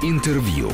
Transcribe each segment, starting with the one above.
Интервью.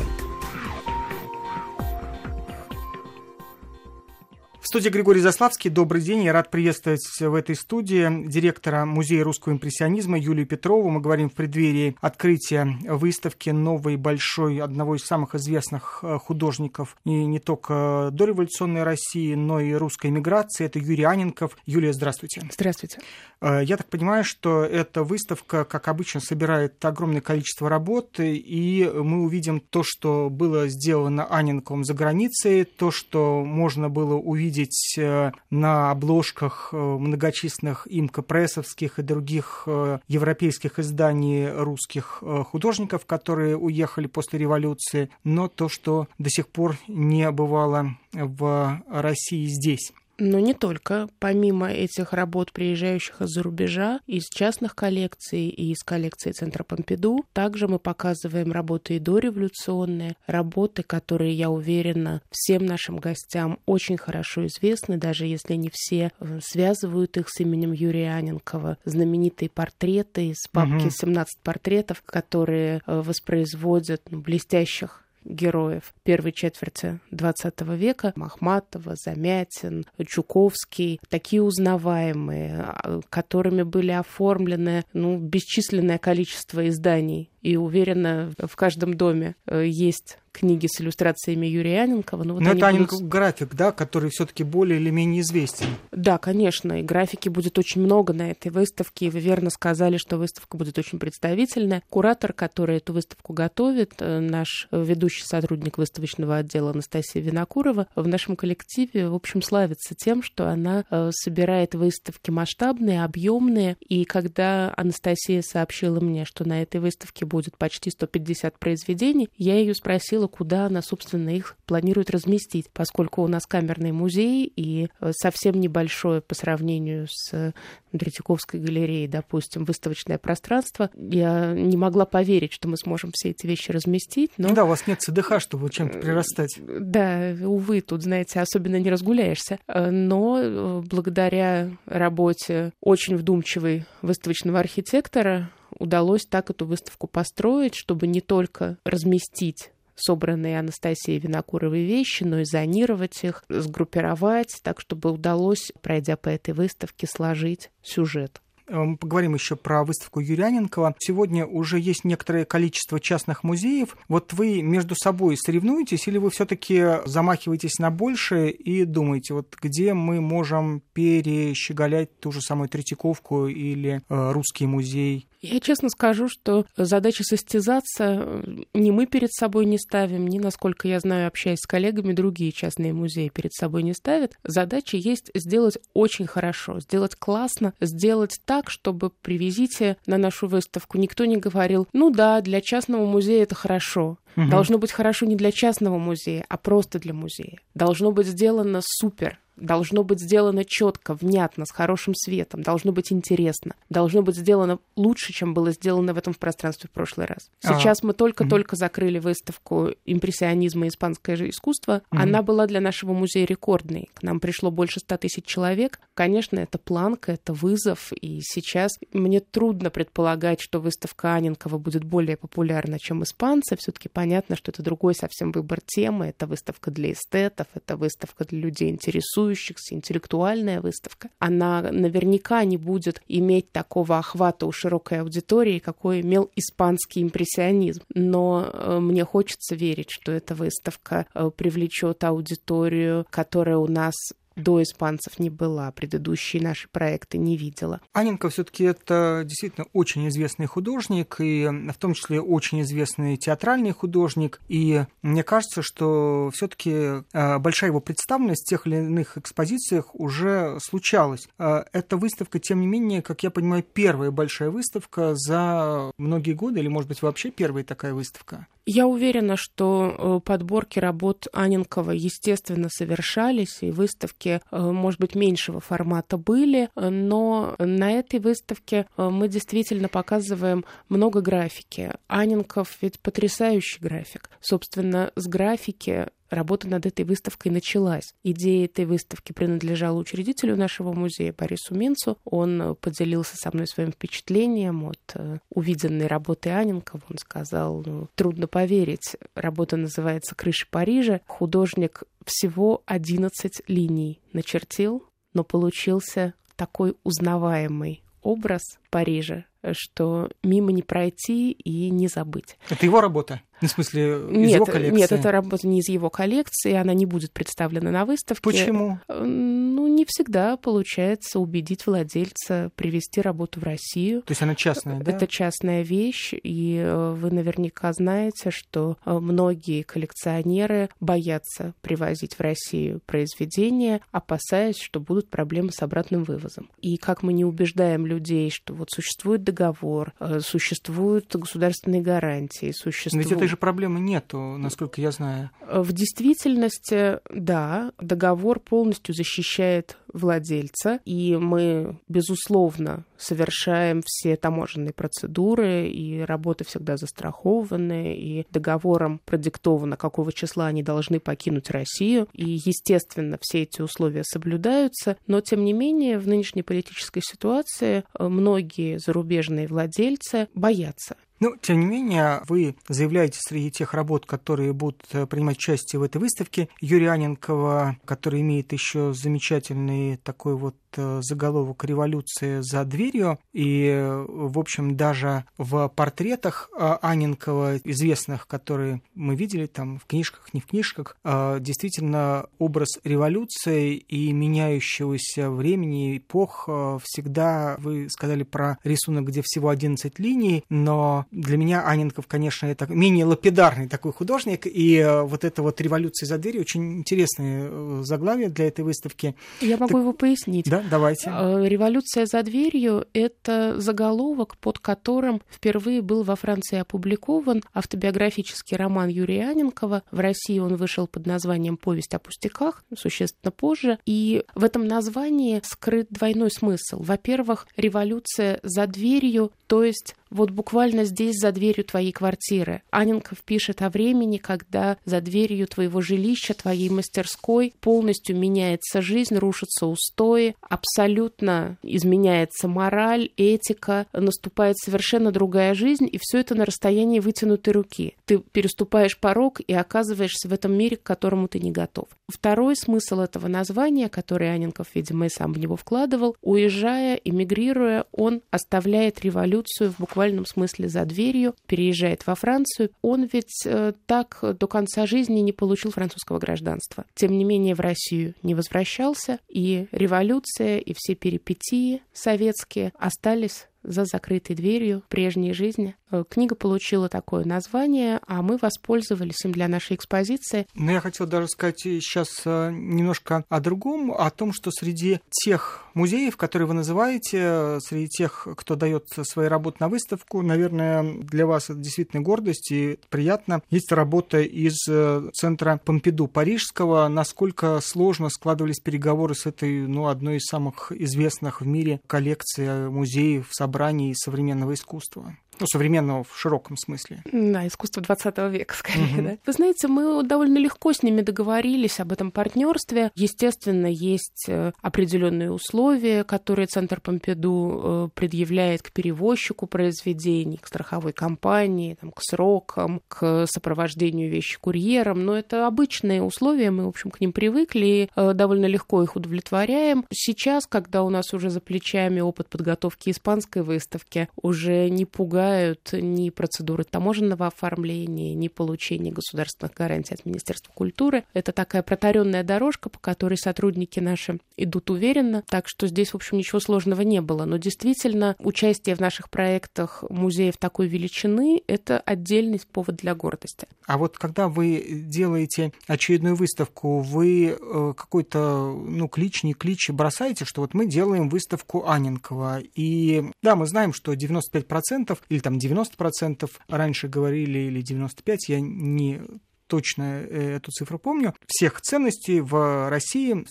Студии Григорий Заславский. Добрый день. Я рад приветствовать в этой студии директора Музея русского импрессионизма Юлию Петрову. Мы говорим в преддверии открытия выставки новой большой, одного из самых известных э, художников не, не только дореволюционной России, но и русской эмиграции. Это Юрий Аненков. Юлия, здравствуйте. Здравствуйте. Э, я так понимаю, что эта выставка, как обычно, собирает огромное количество работ, и мы увидим то, что было сделано Аненковым за границей, то, что можно было увидеть видеть э, на обложках э, многочисленных имкопрессовских и других э, европейских изданий русских художников, которые уехали после революции, но то, что до сих пор не бывало в России здесь. Но не только. Помимо этих работ, приезжающих из-за рубежа, из частных коллекций и из коллекции Центра Помпиду, также мы показываем работы и дореволюционные, работы, которые, я уверена, всем нашим гостям очень хорошо известны, даже если не все э, связывают их с именем Юрия Аненкова. Знаменитые портреты из папки угу. «17 портретов», которые э, воспроизводят ну, блестящих героев первой четверти XX века. Махматова, Замятин, Чуковский. Такие узнаваемые, а, которыми были оформлены ну, бесчисленное количество изданий. И уверена, в каждом доме э, есть книги с иллюстрациями Юрия Аненкова. Но, вот Но это Аненков будут... график, да, который все-таки более или менее известен. Да, конечно, и графики будет очень много на этой выставке. И вы верно сказали, что выставка будет очень представительная. Куратор, который эту выставку готовит, э, наш ведущий сотрудник выставочного отдела Анастасия Винокурова, в нашем коллективе, в общем, славится тем, что она э, собирает выставки масштабные, объемные. И когда Анастасия сообщила мне, что на этой выставке будет почти 150 произведений, я ее спросила, спросила, куда она, собственно, их планирует разместить, поскольку у нас камерный музей и э, совсем небольшое по сравнению с Третьяковской галереей, допустим, выставочное пространство. Я не могла поверить, что мы сможем все эти вещи разместить. Но... Да, у вас нет ЦДХ, чтобы чем-то прирастать. Да, увы, тут, знаете, особенно не разгуляешься. Э, но э, благодаря работе очень вдумчивой выставочного архитектора удалось так эту выставку построить, чтобы не только разместить собранные Анастасией Винокуровой вещи, но и зонировать их, сгруппировать, так чтобы удалось, пройдя по этой выставке, сложить сюжет. Э, мы поговорим еще про выставку Юряненкова. Сегодня уже есть некоторое количество частных музеев. Вот вы между собой соревнуетесь или вы все-таки замахиваетесь на большее и думаете, вот где мы можем перещеголять ту же самую Третьяковку или э, Русский музей? Я честно скажу, что задача состязаться э, ни мы перед собой не ставим, ни, насколько я знаю, общаясь с коллегами, другие частные музеи перед собой не ставят. Задача есть сделать очень хорошо, сделать классно, сделать так, чтобы привезите на нашу выставку. Никто не говорил, ну да, для частного музея это хорошо. Угу. Должно быть хорошо не для частного музея, а просто для музея. Должно быть сделано супер должно быть сделано четко, внятно, с хорошим светом, должно быть интересно, должно быть сделано лучше, чем было сделано в этом в пространстве в прошлый раз. А. Сейчас а, мы только-только угу. закрыли выставку импрессионизма и испанское же искусство. Угу. Она была для нашего музея рекордной. К нам пришло больше ста тысяч человек. Конечно, это планка, это вызов, и сейчас мне трудно предполагать, что выставка Анинкова будет более популярна, чем испанцы. Все-таки понятно, что это другой совсем выбор темы. Это выставка для эстетов, это выставка для людей интересующихся интересующихся, интеллектуальная выставка, она наверняка не будет иметь такого охвата у широкой аудитории, какой имел испанский импрессионизм. Но э, мне хочется верить, что эта выставка э, привлечет аудиторию, которая у нас до испанцев не была, предыдущие наши проекты не видела. Аненко все-таки это действительно очень известный художник, и в том числе очень известный театральный художник. И мне кажется, что все-таки э, большая его представленность в тех или иных экспозициях уже случалась. Э, эта выставка, тем не менее, как я понимаю, первая большая выставка за многие годы, или, может быть, вообще первая такая выставка. Я уверена, что э, подборки работ Аненкова, естественно, совершались, и выставки выставки, может быть, меньшего формата были, но на этой выставке мы действительно показываем много графики. Анинков ведь потрясающий график. Собственно, с графики работа над этой выставкой началась. Идея этой выставки принадлежала учредителю нашего музея Борису Минцу. Он поделился со мной своим впечатлением от э, увиденной работы Аненкова. Он сказал, ну, трудно поверить, работа называется «Крыша Парижа». Художник всего 11 линий начертил, но получился такой узнаваемый образ Парижа, что мимо не пройти и не забыть. Это его работа? Ну, в смысле, из нет, его коллекции? Нет, это работа не из его коллекции, она не будет представлена на выставке. Почему? Ну, не всегда получается убедить владельца привести работу в Россию. То есть она частная, да? Это частная вещь, и э, вы наверняка знаете, что э, многие коллекционеры боятся привозить в Россию произведения, опасаясь, что будут проблемы с обратным вывозом. И как мы не убеждаем людей, что вот существует договор, э, существуют государственные гарантии, существуют... Ведь этой же проблемы нету, насколько я знаю. В действительности, да, договор полностью защищает владельца, и мы, безусловно, совершаем все таможенные процедуры, и работы всегда застрахованы, и договором продиктовано, какого числа они должны покинуть Россию, и, естественно, все эти условия соблюдаются, но, тем не менее, в нынешней политической ситуации э, многие зарубежные владельцы боятся ну, тем не менее, вы заявляете среди тех работ, которые будут э, принимать участие в этой выставке, Юрия Аненкова, который имеет еще замечательный такой вот Э, заголовок «Революция за дверью», и, э, в общем, даже в портретах Аненкова, известных, которые мы видели там в книжках, не в книжках, действительно образ революции и меняющегося времени, эпох всегда, вы сказали про рисунок, где всего 11 линий, но для меня Аненков, конечно, это менее лапидарный такой художник, и вот эта вот «Революция за дверью» очень интересное заглавие для этой выставки. Я могу так, его пояснить. Да? давайте. Э, «Революция за дверью» — это заголовок, под которым впервые был во Франции опубликован автобиографический роман Юрия Аненкова. В России он вышел под названием «Повесть о пустяках», существенно позже. И в этом названии скрыт двойной смысл. Во-первых, революция за дверью, то есть вот буквально здесь, за дверью твоей квартиры. Аненков пишет о времени, когда за дверью твоего жилища, твоей мастерской полностью меняется жизнь, рушатся устои, абсолютно изменяется мораль, этика, наступает совершенно другая жизнь, и все это на расстоянии вытянутой руки. Ты переступаешь порог и оказываешься в этом мире, к которому ты не готов. Второй смысл этого названия, который Аненков, видимо, и сам в него вкладывал, уезжая, эмигрируя, он оставляет революцию в буквально буквальном смысле за дверью, переезжает во Францию. Он ведь э, так до конца жизни не получил французского гражданства. Тем не менее, в Россию не возвращался, и революция, и все перипетии советские остались за закрытой дверью прежней жизни. Э, книга получила такое название, а мы воспользовались им для нашей экспозиции. Но я хотел даже сказать сейчас э, немножко о другом, о том, что среди тех музеев, которые вы называете, среди тех, кто дает свои работы на выставку, наверное, для вас это действительно гордость и приятно. Есть работа из э, центра Помпиду Парижского. Насколько сложно складывались переговоры с этой, ну, одной из самых известных в мире коллекций музеев, собраний собраний современного искусства ну, современного в широком смысле. Да, искусство 20 века, скорее, угу. да. Вы знаете, мы довольно легко с ними договорились об этом партнерстве. Естественно, есть э, определенные условия, которые Центр Помпиду э, предъявляет к перевозчику произведений, к страховой компании, там, к срокам, к сопровождению вещи курьером. Но это обычные условия, мы, в общем, к ним привыкли и э, довольно легко их удовлетворяем. Сейчас, когда у нас уже за плечами опыт подготовки испанской выставки, уже не пугает помогают ни процедуры таможенного оформления, ни получения государственных гарантий от Министерства культуры. Это такая протаренная дорожка, по которой сотрудники наши идут уверенно, так что здесь, в общем, ничего сложного не было. Но действительно, участие в наших проектах музеев такой величины — это отдельный повод для гордости. А вот когда вы делаете очередную выставку, вы э, какой-то, ну, клич, не клич бросаете, что вот мы делаем выставку Аненкова. И да, мы знаем, что 95% или там 90% раньше говорили, или 95%, я не точно э, эту цифру помню, всех ценностей в России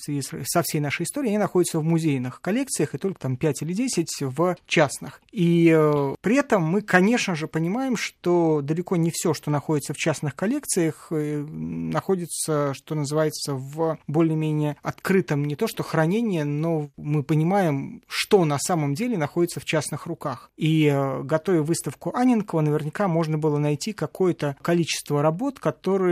со всей нашей историей, они находятся в музейных коллекциях, и только там 5 или 10 в частных. И э, при этом мы, конечно же, понимаем, что далеко не все, что находится в частных коллекциях, э, находится, что называется, в более-менее открытом не то что хранении, но мы понимаем, что на самом деле находится в частных руках. И готовя выставку Анинкова, наверняка можно было найти какое-то количество работ, которые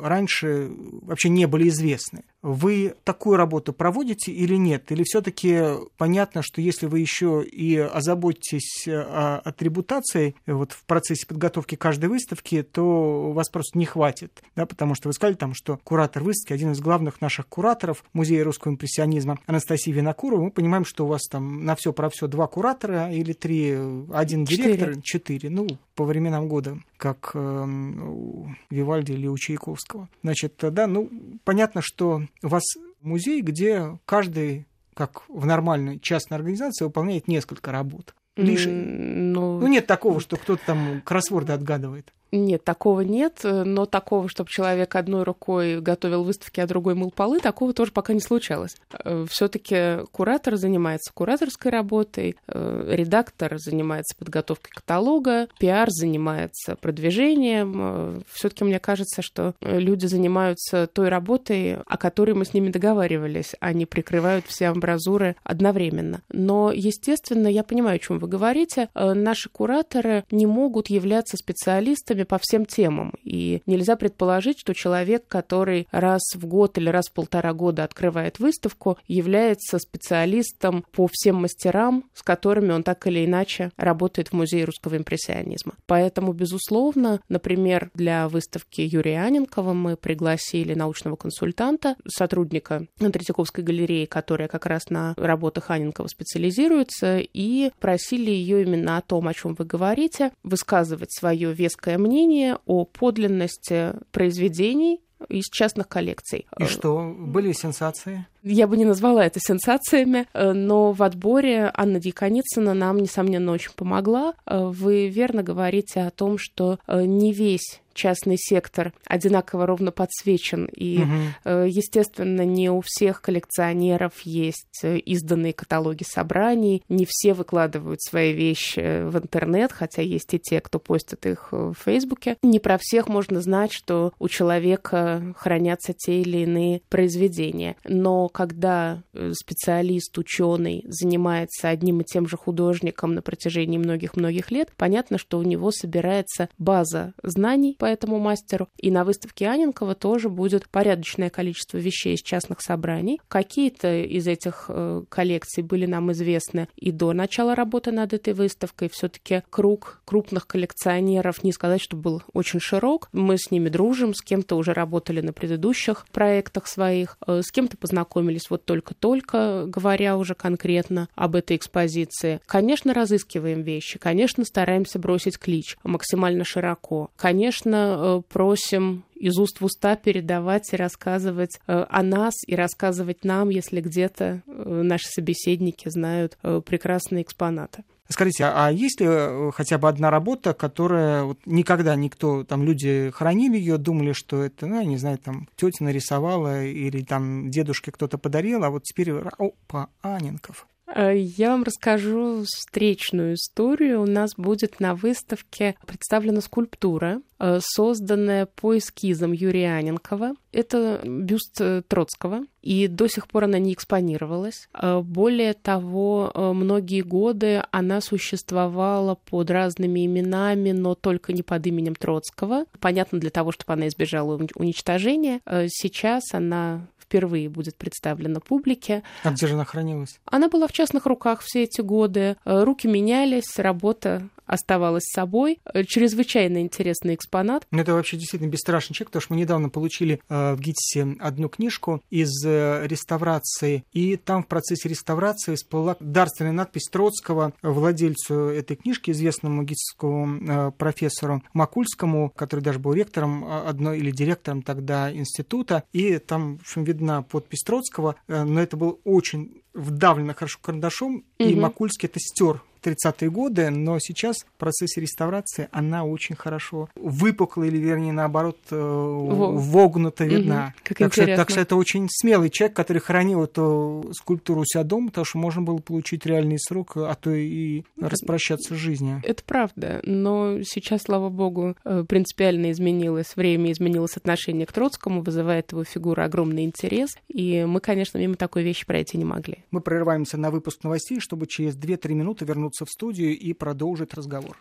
раньше вообще не были известны. Вы такую работу проводите или нет? Или все-таки понятно, что если вы еще и озаботитесь э, атрибутацией вот в процессе подготовки каждой выставки, то вас просто не хватит, да, потому что вы сказали там, что куратор выставки, один из главных наших кураторов Музея русского импрессионизма Анастасия Винокурова, мы понимаем, что у вас там на все про все два куратора или три, один директор, четыре, четыре ну, по временам года, как э, у Вивальди или у Чайковского. Значит, да, ну, понятно, что у вас музей, где каждый, как в нормальной частной организации, выполняет несколько работ. Лишь... Ну... ну, нет такого, что кто-то там кроссворды отгадывает. Нет, такого нет, но такого, чтобы человек одной рукой готовил выставки, а другой мыл полы, такого тоже пока не случалось. Э, Все-таки куратор занимается кураторской работой, э, редактор занимается подготовкой каталога, пиар занимается продвижением. Э, Все-таки мне кажется, что люди занимаются той работой, о которой мы с ними договаривались, они прикрывают все амбразуры одновременно. Но, естественно, я понимаю, о чем вы говорите. Наши кураторы не могут являться специалистами по всем темам. И нельзя предположить, что человек, который раз в год или раз в полтора года открывает выставку, является специалистом по всем мастерам, с которыми он так или иначе работает в Музее русского импрессионизма. Поэтому, безусловно, например, для выставки Юрия Аненкова мы пригласили научного консультанта, сотрудника Третьяковской галереи, которая как раз на работах Аненкова специализируется, и просили ее именно о том, о чем вы говорите, высказывать свое веское мнение мнение о подлинности произведений из частных коллекций. И что? Были сенсации? Я бы не назвала это сенсациями, э, но в отборе Анна Дьяконицына нам, несомненно, очень помогла. Э, вы верно говорите о том, что э, не весь частный сектор одинаково ровно подсвечен. И, угу. естественно, не у всех коллекционеров есть изданные каталоги собраний, не все выкладывают свои вещи в интернет, хотя есть и те, кто постит их в Фейсбуке. Не про всех можно знать, что у человека хранятся те или иные произведения. Но когда э, специалист, ученый занимается одним и тем же художником на протяжении многих-многих лет, понятно, что у него собирается база знаний, по этому мастеру. И на выставке Аненкова тоже будет порядочное количество вещей из частных собраний. Какие-то из этих э, коллекций были нам известны и до начала работы над этой выставкой. Все-таки круг крупных коллекционеров, не сказать, что был очень широк. Мы с ними дружим, с кем-то уже работали на предыдущих проектах своих, э, с кем-то познакомились вот только-только, говоря уже конкретно об этой экспозиции. Конечно, разыскиваем вещи, конечно, стараемся бросить клич максимально широко. Конечно, конечно, э, просим из уст в уста передавать и рассказывать э, о нас и рассказывать нам, если где-то э, наши собеседники знают прекрасные экспонаты. Скажите, а есть ли хотя бы одна работа, которая вот никогда никто, там люди хранили ее, думали, что это, ну, я не знаю, там тетя нарисовала или там дедушке кто-то подарил, а вот теперь, опа, Аненков. Э, я вам расскажу встречную историю. У нас будет на выставке представлена скульптура, э, созданная по эскизам Юрия Аненкова. Это бюст э, Троцкого, и до сих пор она не экспонировалась. Более того, многие годы она существовала под разными именами, но только не под именем Троцкого. Понятно, для того, чтобы она избежала уничтожения. Сейчас она впервые будет представлена публике. А где же она хранилась? Она была в частных руках все эти годы. Э, руки менялись, работа оставалась собой. Э, чрезвычайно интересный экспонат. Ну, это вообще действительно бесстрашный человек, потому что мы недавно получили э, в ГИТИСе одну книжку из реставрации, и там в процессе реставрации всплыла дарственная надпись Троцкого владельцу этой книжки, известному гитскому профессору Макульскому, который даже был ректором одной или директором тогда института, и там, в общем, видна подпись Троцкого, э, но это был очень вдавлено хорошо карандашом, угу. и Макульский это стер 30-е годы, но сейчас в процессе реставрации она очень хорошо выпукла или, вернее, наоборот, э, вогнута видна. Угу, как так, что, так что это очень смелый человек, который хранил эту скульптуру у себя дома, потому что можно было получить реальный срок, а то и распрощаться с жизнью. Это правда, но сейчас, слава богу, э, принципиально изменилось время, изменилось отношение к Троцкому, вызывает его фигура огромный интерес, и мы, конечно, мимо такой вещи пройти не могли. Мы прерываемся на выпуск новостей, чтобы через 2-3 минуты вернуться в студию и продолжить разговор.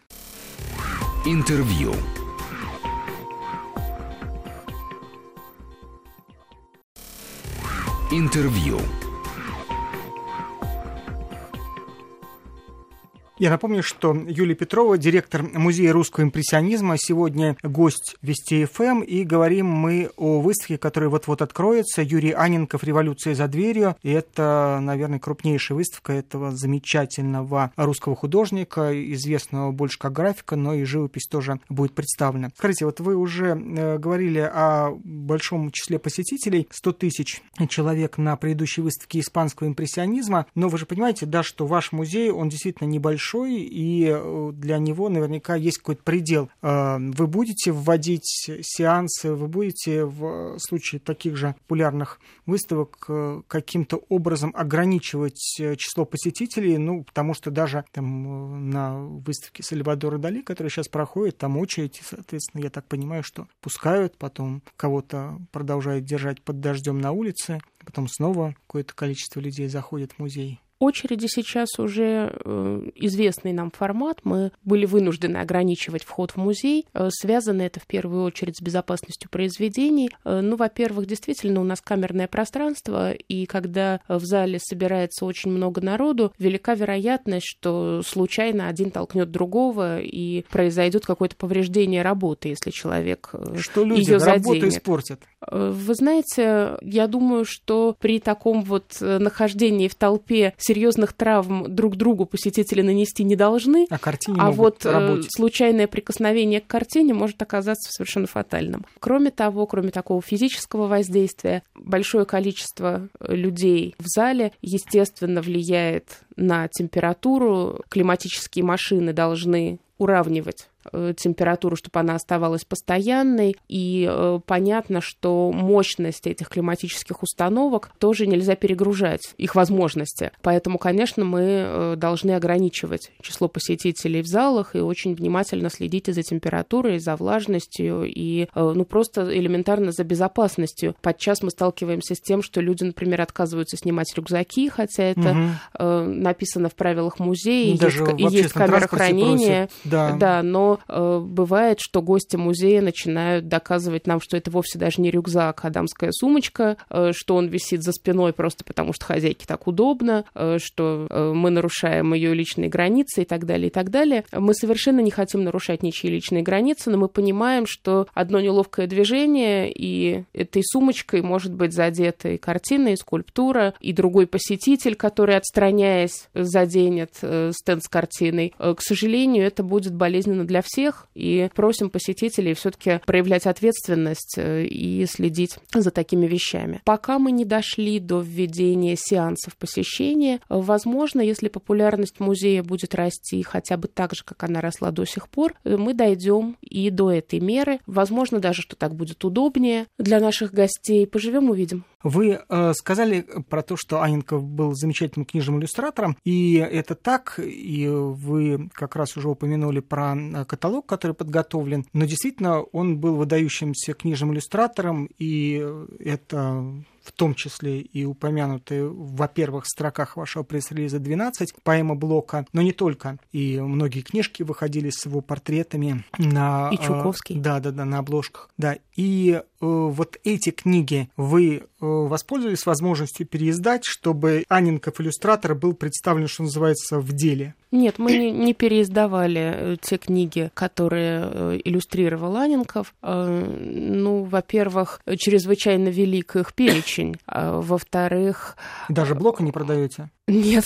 Интервью. Интервью. Я напомню, что Юлия Петрова, директор Музея русского импрессионизма, сегодня гость Вести ФМ, эм, и говорим мы о выставке, которая вот-вот откроется. Юрий Аненков «Революция за дверью». И это, наверное, крупнейшая выставка этого замечательного русского художника, известного больше как графика, но и живопись тоже будет представлена. Скажите, вот вы уже э, говорили о большом числе посетителей, 100 тысяч человек на предыдущей выставке испанского импрессионизма, но вы же понимаете, да, что ваш музей, он действительно небольшой, большой, и э, для него наверняка есть какой-то предел. Э, вы будете вводить сеансы, вы будете в случае таких же популярных выставок э, каким-то образом ограничивать число посетителей, ну, потому что даже там на выставке Сальвадора Дали, которая сейчас проходит, там очередь, соответственно, я так понимаю, что пускают, потом кого-то продолжают держать под дождем на улице, потом снова какое-то количество людей заходит в музей очереди сейчас уже э, известный нам формат. Мы были вынуждены ограничивать вход в музей. Э, связано это в первую очередь с безопасностью произведений. Э, ну, во-первых, действительно, у нас камерное пространство, и когда в зале собирается очень много народу, велика вероятность, что случайно один толкнет другого, и произойдет какое-то повреждение работы, если человек что люди ее работу испортят. Вы знаете, я думаю, что при таком вот нахождении в толпе серьезных травм друг другу посетители нанести не должны. А картине А вот э, работать. случайное прикосновение к картине может оказаться совершенно фатальным. Кроме того, кроме такого физического воздействия, большое количество э, людей в зале, естественно, влияет на температуру. Климатические машины должны уравнивать температуру, чтобы она оставалась постоянной. И э, понятно, что мощность этих климатических установок тоже нельзя перегружать, их возможности. Поэтому, конечно, мы э, должны ограничивать число посетителей в залах и очень внимательно следить и за температурой, и за влажностью, и ну, просто элементарно за безопасностью. Подчас мы сталкиваемся с тем, что люди, например, отказываются снимать рюкзаки, хотя это угу. написано в правилах музея, Даже есть, и есть камера хранения. Да. да, но э, бывает, что гости музея начинают доказывать нам, что это вовсе даже не рюкзак, а дамская сумочка, э, что он висит за спиной просто потому, что хозяйке так удобно, э, что э, мы нарушаем ее личные границы и так далее, и так далее. Мы совершенно не хотим нарушать ничьи личные границы, но мы понимаем, что одно неловкое движение, и этой сумочкой может быть задета и картина, и скульптура, и другой посетитель, который, отстраняясь, заденет э, стенд с картиной. Э, к сожалению, это будет болезненно для всех, и просим посетителей все-таки проявлять ответственность э, и следить за такими вещами. Пока мы не дошли до введения сеансов посещения, возможно, если популярность музея будет расти хотя бы так же, как она росла до сих пор, э, мы дойдем и до этой меры. Возможно, даже, что так будет удобнее для наших гостей. Поживем, увидим. Вы э, сказали про то, что Аненков был замечательным книжным иллюстратором, и это так, и вы как раз уже упомянули про э, каталог, который подготовлен, но действительно он был выдающимся книжным иллюстратором, и это в том числе и упомянутые во первых строках вашего пресс-релиза 12 поэма Блока, но не только. И многие книжки выходили с его портретами на... И Чуковский. да, да, да, на обложках. Да. И э, вот эти книги вы э, воспользовались возможностью переиздать, чтобы Анинков иллюстратор был представлен, что называется, в деле? Нет, мы не, не переиздавали э, те книги, которые э, иллюстрировал Анинков. Э, ну, во-первых, чрезвычайно велик их перечень. А, во-вторых... Даже блока не продаете? Нет.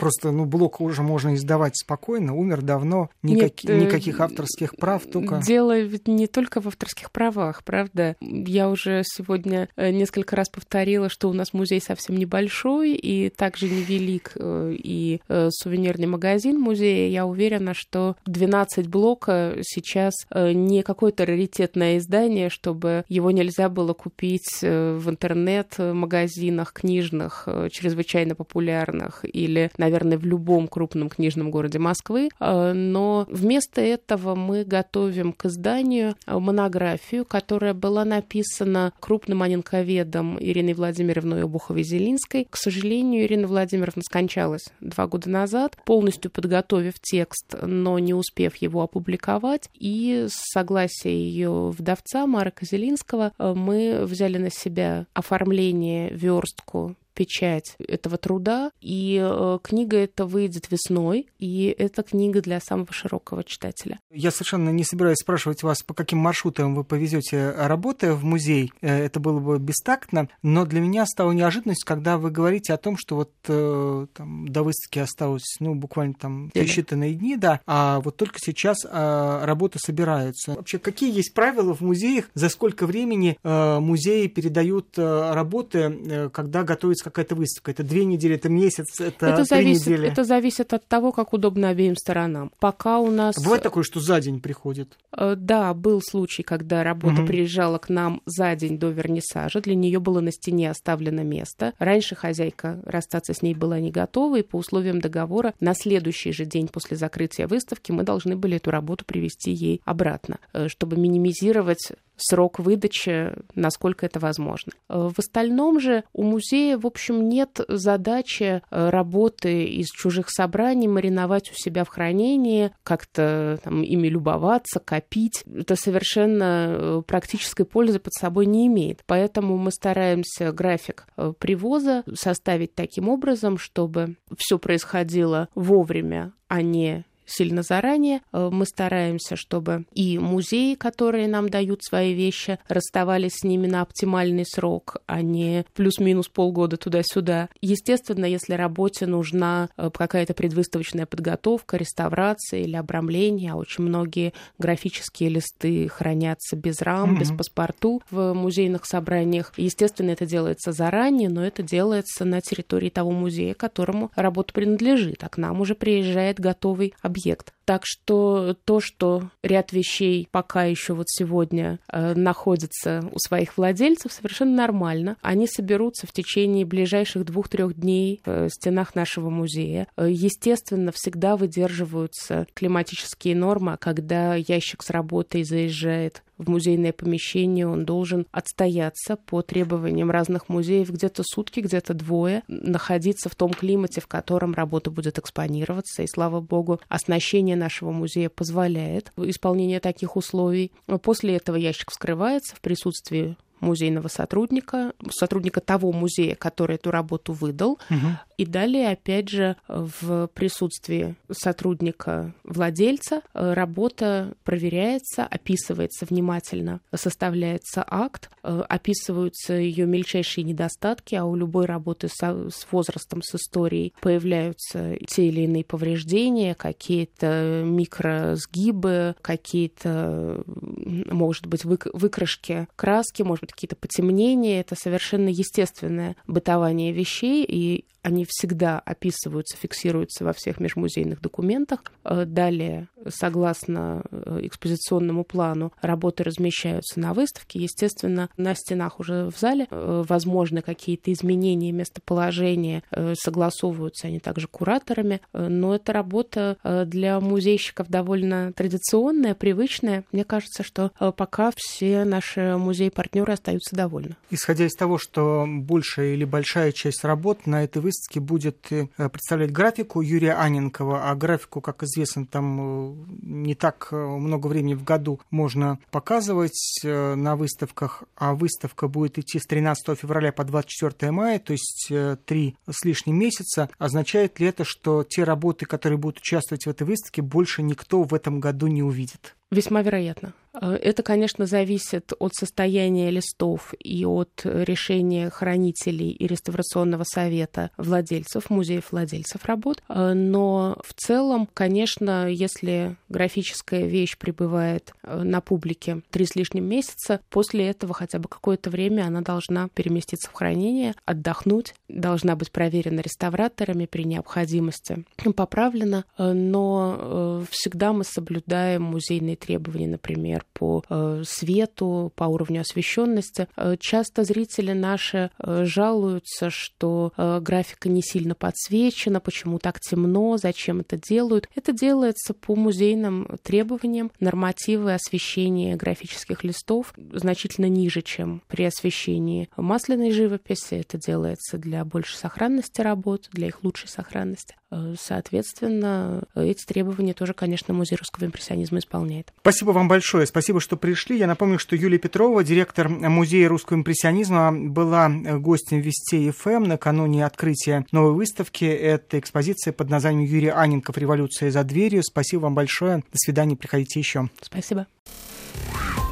Просто, ну, блок уже можно издавать спокойно, умер давно, никак... Нет, никаких авторских прав, только... Дело ведь не только в авторских правах, правда? Я уже сегодня несколько раз повторила, что у нас музей совсем небольшой и также невелик и сувенирный магазин музея. Я уверена, что 12 блока сейчас не какое-то раритетное издание, чтобы его нельзя было купить в интернет-магазинах книжных, чрезвычайно популярных, или, наверное, в любом крупном книжном городе Москвы. Но вместо этого мы готовим к изданию монографию, которая была написана крупным анинковедом Ириной Владимировной Обуховой-Зелинской. К сожалению, Ирина Владимировна скончалась два года назад, полностью подготовив текст, но не успев его опубликовать. И с согласия ее вдовца Марка Зелинского мы взяли на себя оформление, верстку печать этого труда, и э, книга эта выйдет весной, и это книга для самого широкого читателя. Я совершенно не собираюсь спрашивать вас, по каким маршрутам вы повезете работы в музей, э, это было бы бестактно, но для меня стало неожиданностью, когда вы говорите о том, что вот э, там, до выставки осталось, ну, буквально там считанные дни, да, а вот только сейчас э, работы собираются. Вообще, какие есть правила в музеях, за сколько времени э, музеи передают э, работы, э, когда готовится какая-то выставка? Это две недели, это месяц, это, это три зависит, недели? Это зависит от того, как удобно обеим сторонам. Пока у нас... Бывает такое, что за день приходит? Э, да, был случай, когда работа угу. приезжала к нам за день до вернисажа. Для нее было на стене оставлено место. Раньше хозяйка расстаться с ней была не готова, и по условиям договора на следующий же день после закрытия выставки мы должны были эту работу привести ей обратно, э, чтобы минимизировать срок выдачи, насколько это возможно. Э, в остальном же у музея, в общем, нет задачи э, работы из чужих собраний мариновать у себя в хранении, как-то там, ими любоваться, копить. Это совершенно э, практической пользы под собой не имеет. Поэтому мы стараемся график привоза составить таким образом, чтобы все происходило вовремя, а не сильно заранее. Э, мы стараемся, чтобы и музеи, которые нам дают свои вещи, расставались с ними на оптимальный срок, а не плюс-минус полгода туда-сюда. Естественно, если работе нужна э, какая-то предвыставочная подготовка, реставрация или обрамление, а очень многие графические листы хранятся без рам, mm-hmm. без паспорту в музейных собраниях. Естественно, это делается заранее, но это делается на территории того музея, которому работа принадлежит, а к нам уже приезжает готовый объект объект. Так что то, что ряд вещей пока еще вот сегодня э, находится у своих владельцев, совершенно нормально. Они соберутся в течение ближайших двух-трех дней в стенах нашего музея. Э, естественно, всегда выдерживаются климатические нормы, когда ящик с работой заезжает в музейное помещение, он должен отстояться по требованиям разных музеев где-то сутки, где-то двое, находиться в том климате, в котором работа будет экспонироваться. И, слава богу, оснащение нашего музея позволяет исполнение таких условий. После этого ящик вскрывается в присутствии музейного сотрудника, сотрудника того музея, который эту работу выдал. Угу. И далее, опять же, в присутствии сотрудника владельца э, работа проверяется, описывается внимательно, составляется акт, э, описываются ее мельчайшие недостатки, а у любой работы со, с возрастом, с историей появляются те или иные повреждения, какие-то микросгибы, какие-то, может быть, выкрашки краски, может какие-то потемнения. Это совершенно естественное бытование вещей, и они всегда описываются, фиксируются во всех межмузейных документах. Э, далее, согласно э, экспозиционному плану, работы размещаются на выставке. Естественно, на стенах уже в зале э, возможны какие-то изменения местоположения, согласовываются они также кураторами, но эта работа для музейщиков довольно традиционная, привычная. Мне кажется, что пока все наши музеи-партнеры остаются довольны. Исходя из того, что большая или большая часть работ на этой выставке выставке будет э, представлять графику Юрия Аненкова, а графику, как известно, там э, не так э, много времени в году можно показывать на выставках, а выставка будет идти с 13 февраля по 24 мая, то есть три с лишним месяца. Означает ли это, что те работы, которые будут участвовать в этой выставке, больше никто в этом году не увидит? Весьма вероятно. Э, это, конечно, зависит от состояния листов и от решения хранителей и реставрационного совета владельцев, музеев владельцев работ. Э, но в целом, конечно, если графическая вещь пребывает э, на публике три с лишним месяца, после этого хотя бы какое-то время она должна переместиться в хранение, отдохнуть, должна быть проверена реставраторами при необходимости, поправлена, но всегда мы соблюдаем музейные требования, например, по э, свету, по уровню освещенности. Э, часто зрители наши э, жалуются, что графика не сильно подсвечена, почему так темно, зачем это делают. Это делается по музейным требованиям. Нормативы освещения графических листов значительно ниже, чем при освещении масляной живописи. Это делается для большей сохранности работ, для их лучшей сохранности. Соответственно, эти требования тоже, конечно, музей русского импрессионизма исполняет. Спасибо вам большое. Спасибо, что пришли. Я напомню, что Юлия Петрова, директор Музея русского импрессионизма, была гостем Вестей ФМ накануне открытия новой выставки. Это экспозиция под названием Юрий Аненков «Революция за дверью». Спасибо вам большое. До свидания. Приходите еще. Спасибо.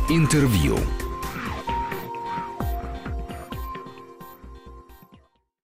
Интервью.